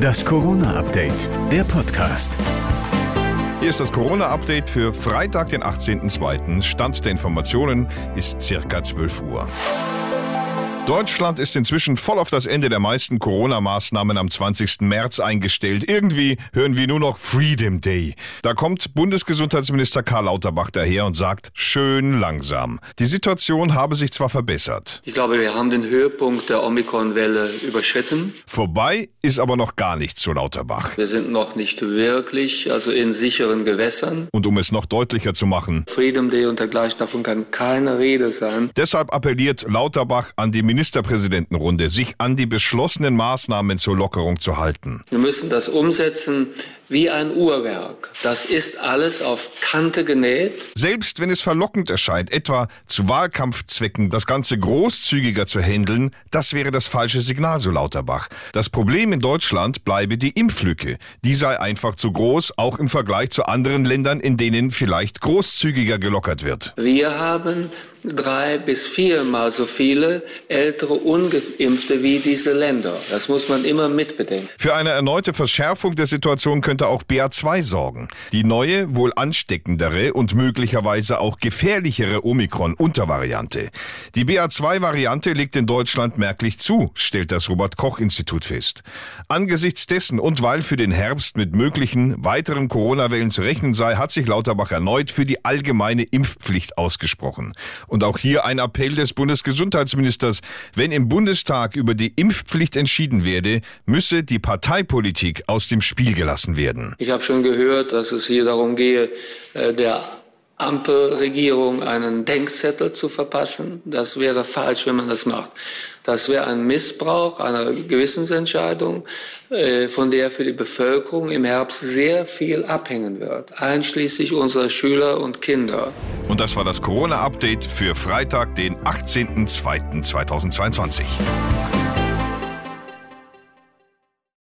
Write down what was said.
Das Corona-Update, der Podcast. Hier ist das Corona-Update für Freitag, den 18.02. Stand der Informationen ist circa 12 Uhr. Deutschland ist inzwischen voll auf das Ende der meisten Corona-Maßnahmen am 20. März eingestellt. Irgendwie hören wir nur noch Freedom Day. Da kommt Bundesgesundheitsminister Karl Lauterbach daher und sagt, schön langsam. Die Situation habe sich zwar verbessert. Ich glaube, wir haben den Höhepunkt der Omikron-Welle überschritten. Vorbei ist aber noch gar nichts zu Lauterbach. Wir sind noch nicht wirklich, also in sicheren Gewässern. Und um es noch deutlicher zu machen, Freedom Day und dergleichen, davon kann keine Rede sein. Deshalb appelliert Lauterbach an die Ministerpräsidentenrunde, sich an die beschlossenen Maßnahmen zur Lockerung zu halten. Wir müssen das umsetzen wie ein Uhrwerk. Das ist alles auf Kante genäht. Selbst wenn es verlockend erscheint, etwa zu Wahlkampfzwecken das Ganze großzügiger zu handeln, das wäre das falsche Signal, so Lauterbach. Das Problem in Deutschland bleibe die Impflücke. Die sei einfach zu groß, auch im Vergleich zu anderen Ländern, in denen vielleicht großzügiger gelockert wird. Wir haben drei bis viermal so viele ältere Ungeimpfte wie diese Länder. Das muss man immer mitbedenken. Für eine erneute Verschärfung der Situation könnte auch BA2 sorgen. Die neue, wohl ansteckendere und möglicherweise auch gefährlichere Omikron-Untervariante. Die BA2-Variante legt in Deutschland merklich zu, stellt das Robert-Koch-Institut fest. Angesichts dessen und weil für den Herbst mit möglichen weiteren Corona-Wellen zu rechnen sei, hat sich Lauterbach erneut für die allgemeine Impfpflicht ausgesprochen. Und auch hier ein Appell des Bundesgesundheitsministers. Wenn im Bundestag über die Impfpflicht entschieden werde, müsse die Parteipolitik aus dem Spiel gelassen werden. Ich habe schon gehört, dass es hier darum gehe, äh, der Ampelregierung einen Denkzettel zu verpassen. Das wäre falsch, wenn man das macht. Das wäre ein Missbrauch einer Gewissensentscheidung, äh, von der für die Bevölkerung im Herbst sehr viel abhängen wird, einschließlich unserer Schüler und Kinder. Und das war das Corona-Update für Freitag, den 18.02.2022.